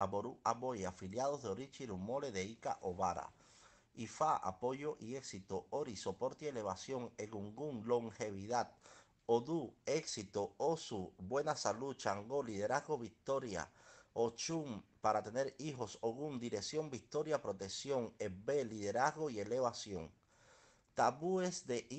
Aboru Aboy, afiliados de Orichi Rumore de Ica Obara. IFA, apoyo y éxito. Ori, soporte y elevación. Egungun, longevidad. Odu, éxito. Osu, buena salud. Changó, liderazgo, victoria. Ochum, para tener hijos. Ogun, dirección, victoria, protección. Ebe, liderazgo y elevación. Tabúes de